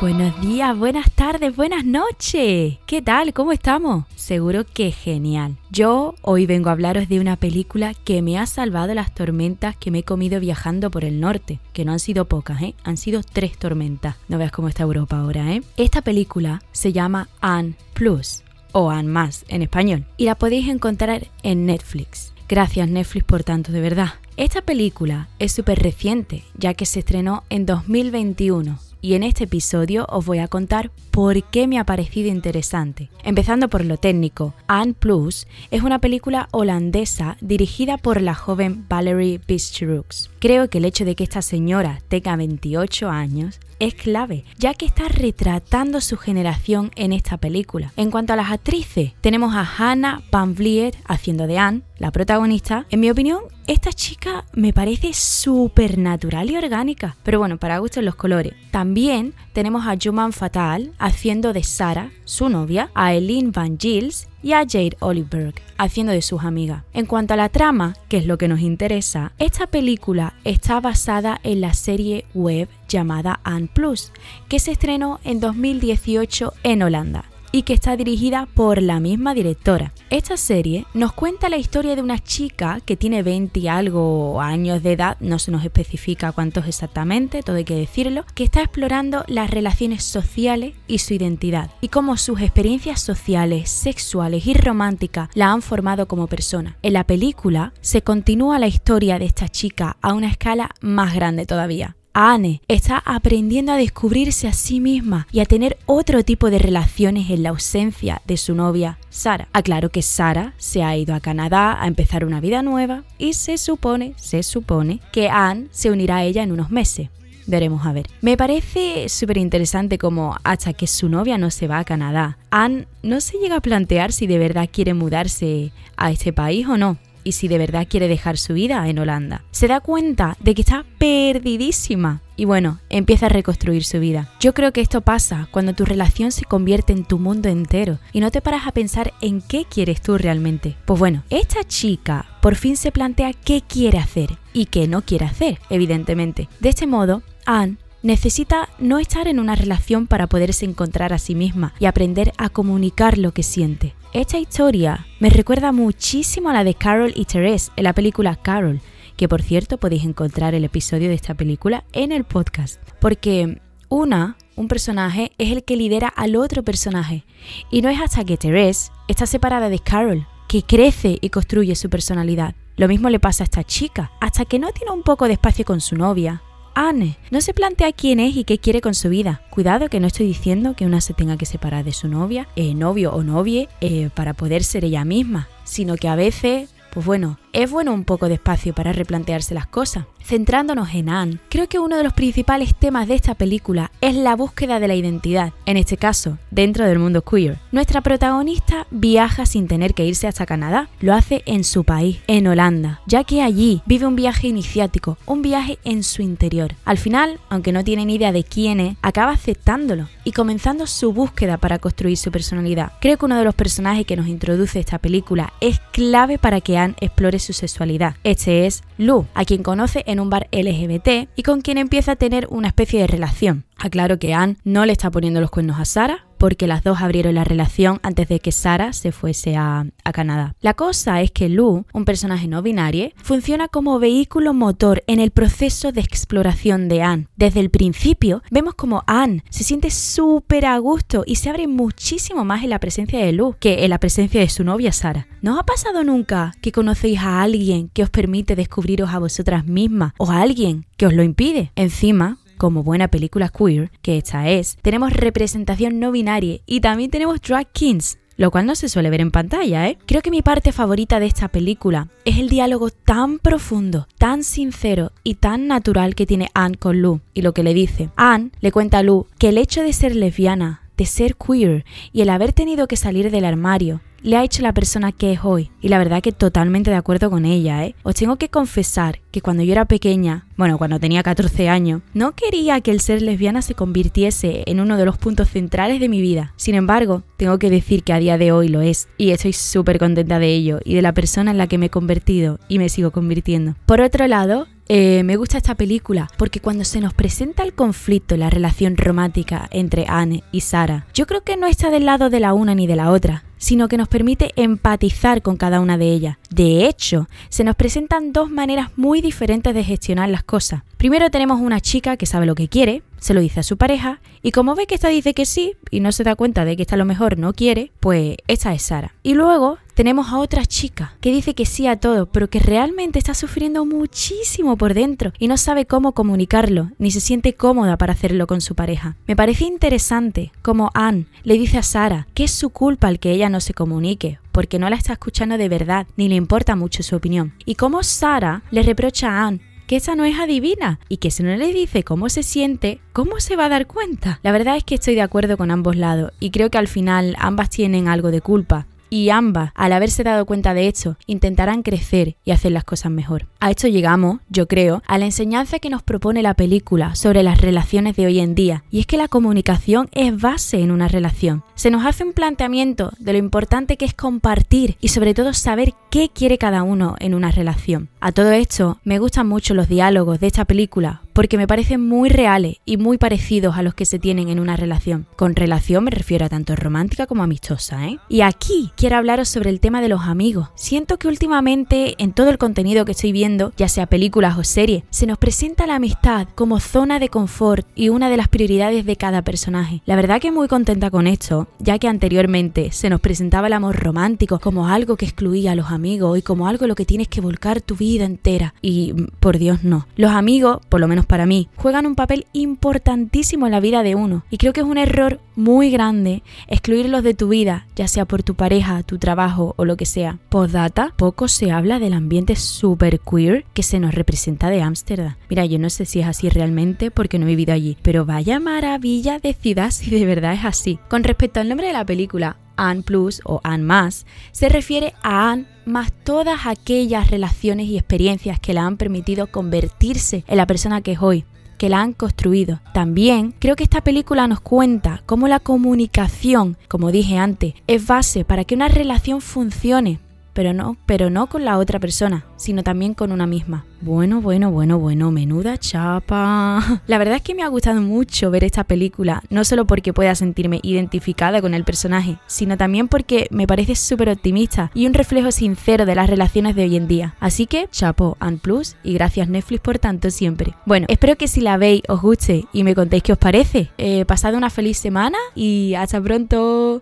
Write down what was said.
Buenos días, buenas tardes, buenas noches. ¿Qué tal? ¿Cómo estamos? Seguro que genial. Yo hoy vengo a hablaros de una película que me ha salvado las tormentas que me he comido viajando por el norte, que no han sido pocas, ¿eh? Han sido tres tormentas. No veas cómo está Europa ahora, ¿eh? Esta película se llama Anne Plus o Anne Más en español y la podéis encontrar en Netflix. Gracias Netflix por tanto, de verdad. Esta película es súper reciente, ya que se estrenó en 2021 y en este episodio os voy a contar por qué me ha parecido interesante. Empezando por lo técnico, Anne Plus es una película holandesa dirigida por la joven Valerie Bistrux. Creo que el hecho de que esta señora tenga 28 años es clave, ya que está retratando su generación en esta película. En cuanto a las actrices, tenemos a Hannah Van Vliet haciendo de Anne, la protagonista. En mi opinión, esta chica me parece súper natural y orgánica, pero bueno, para gustos los colores. También tenemos a Juman Fatal haciendo de Sara, su novia, a Eileen Van Gils y a Jade Oliver haciendo de sus amigas. En cuanto a la trama, que es lo que nos interesa, esta película está basada en la serie web llamada Anne Plus, que se estrenó en 2018 en Holanda y que está dirigida por la misma directora. Esta serie nos cuenta la historia de una chica que tiene 20 y algo años de edad, no se nos especifica cuántos exactamente, todo hay que decirlo, que está explorando las relaciones sociales y su identidad y cómo sus experiencias sociales, sexuales y románticas la han formado como persona. En la película se continúa la historia de esta chica a una escala más grande todavía. Anne está aprendiendo a descubrirse a sí misma y a tener otro tipo de relaciones en la ausencia de su novia, Sara. Aclaro que Sara se ha ido a Canadá a empezar una vida nueva y se supone, se supone, que Anne se unirá a ella en unos meses. Veremos a ver. Me parece súper interesante como hasta que su novia no se va a Canadá, Anne no se llega a plantear si de verdad quiere mudarse a este país o no y si de verdad quiere dejar su vida en Holanda. Se da cuenta de que está perdidísima y bueno, empieza a reconstruir su vida. Yo creo que esto pasa cuando tu relación se convierte en tu mundo entero y no te paras a pensar en qué quieres tú realmente. Pues bueno, esta chica por fin se plantea qué quiere hacer y qué no quiere hacer, evidentemente. De este modo, Anne necesita no estar en una relación para poderse encontrar a sí misma y aprender a comunicar lo que siente. Esta historia me recuerda muchísimo a la de Carol y Therese en la película Carol, que por cierto podéis encontrar el episodio de esta película en el podcast, porque una, un personaje, es el que lidera al otro personaje, y no es hasta que Therese está separada de Carol que crece y construye su personalidad. Lo mismo le pasa a esta chica, hasta que no tiene un poco de espacio con su novia, Anne no se plantea quién es y qué quiere con su vida. Cuidado que no estoy diciendo que una se tenga que separar de su novia, eh, novio o novie, eh, para poder ser ella misma, sino que a veces, pues bueno, es bueno un poco de espacio para replantearse las cosas. Centrándonos en Anne, creo que uno de los principales temas de esta película es la búsqueda de la identidad, en este caso, dentro del mundo queer. Nuestra protagonista viaja sin tener que irse hasta Canadá, lo hace en su país, en Holanda, ya que allí vive un viaje iniciático, un viaje en su interior. Al final, aunque no tiene ni idea de quién es, acaba aceptándolo y comenzando su búsqueda para construir su personalidad. Creo que uno de los personajes que nos introduce esta película es clave para que Anne explore su sexualidad. Este es Lu, a quien conoce en un bar LGBT y con quien empieza a tener una especie de relación. Aclaro que Anne no le está poniendo los cuernos a Sara, porque las dos abrieron la relación antes de que Sara se fuese a, Canadá. La cosa es que Lou, un personaje no binario, funciona como vehículo motor en el proceso de exploración de Anne. Desde el principio vemos como Anne se siente súper a gusto y se abre muchísimo más en la presencia de Lou que en la presencia de su novia Sara. ¿No os ha pasado nunca que conocéis a alguien que os permite descubriros a vosotras mismas o a alguien que os lo impide? Encima, como buena película queer, que esta es, tenemos representación no binaria y también tenemos drag kings, lo cual no se suele ver en pantalla, ¿eh? Creo que mi parte favorita de esta película es el diálogo tan profundo, tan sincero y tan natural que tiene Anne con Lou y lo que le dice. Anne le cuenta a Lou que el hecho de ser lesbiana de ser queer y el haber tenido que salir del armario le ha hecho la persona que es hoy. Y la verdad que totalmente de acuerdo con ella, ¿eh? Os tengo que confesar que cuando yo era pequeña, bueno, cuando tenía 14 años, no quería que el ser lesbiana se convirtiese en uno de los puntos centrales de mi vida. Sin embargo, tengo que decir que a día de hoy lo es. Y estoy súper contenta de ello y de la persona en la que me he convertido y me sigo convirtiendo. Por otro lado, eh, me gusta esta película porque cuando se nos presenta el conflicto, la relación romántica entre Anne y Sara, yo creo que no está del lado de la una ni de la otra, sino que nos permite empatizar con cada una de ellas. De hecho, se nos presentan dos maneras muy diferentes de gestionar las cosas. Primero tenemos una chica que sabe lo que quiere, se lo dice a su pareja, y como ve que esta dice que sí y no se da cuenta de que esta a lo mejor no quiere, pues esta es Sara. Y luego tenemos a otra chica que dice que sí a todo, pero que realmente está sufriendo muchísimo por dentro y no sabe cómo comunicarlo, ni se siente cómoda para hacerlo con su pareja. Me parece interesante como Anne le dice a Sara que es su culpa el que ella no se comunique, porque no la está escuchando de verdad, ni le importa mucho su opinión. Y como Sara le reprocha a Anne que esa no es adivina y que si no le dice cómo se siente, ¿cómo se va a dar cuenta? La verdad es que estoy de acuerdo con ambos lados y creo que al final ambas tienen algo de culpa y ambas, al haberse dado cuenta de esto, intentarán crecer y hacer las cosas mejor. A esto llegamos, yo creo, a la enseñanza que nos propone la película sobre las relaciones de hoy en día, y es que la comunicación es base en una relación. Se nos hace un planteamiento de lo importante que es compartir y sobre todo saber qué quiere cada uno en una relación. A todo esto, me gustan mucho los diálogos de esta película porque me parecen muy reales y muy parecidos a los que se tienen en una relación. Con relación me refiero a tanto romántica como amistosa, ¿eh? Y aquí quiero hablaros sobre el tema de los amigos. Siento que últimamente en todo el contenido que estoy viendo, ya sea películas o series, se nos presenta la amistad como zona de confort y una de las prioridades de cada personaje. La verdad que muy contenta con esto, ya que anteriormente se nos presentaba el amor romántico como algo que excluía a los amigos y como algo en lo que tienes que volcar tu vida entera. Y por Dios no. Los amigos, por lo menos para mí, juegan un papel importantísimo en la vida de uno. Y creo que es un error muy grande excluirlos de tu vida, ya sea por tu pareja, tu trabajo o lo que sea. Postdata, poco se habla del ambiente super queer que se nos representa de Ámsterdam. Mira, yo no sé si es así realmente porque no he vivido allí, pero vaya maravilla de ciudad si de verdad es así. Con respecto al nombre de la película, Anne Plus o Anne Más, se refiere a Anne más todas aquellas relaciones y experiencias que la han permitido convertirse en la persona que es hoy que la han construido. También creo que esta película nos cuenta cómo la comunicación, como dije antes, es base para que una relación funcione, pero no, pero no con la otra persona, sino también con una misma. Bueno, bueno, bueno, bueno, menuda chapa. La verdad es que me ha gustado mucho ver esta película, no solo porque pueda sentirme identificada con el personaje, sino también porque me parece súper optimista y un reflejo sincero de las relaciones de hoy en día. Así que, chapo, and plus, y gracias Netflix por tanto siempre. Bueno, espero que si la veis os guste y me contéis qué os parece. Eh, pasad una feliz semana y hasta pronto.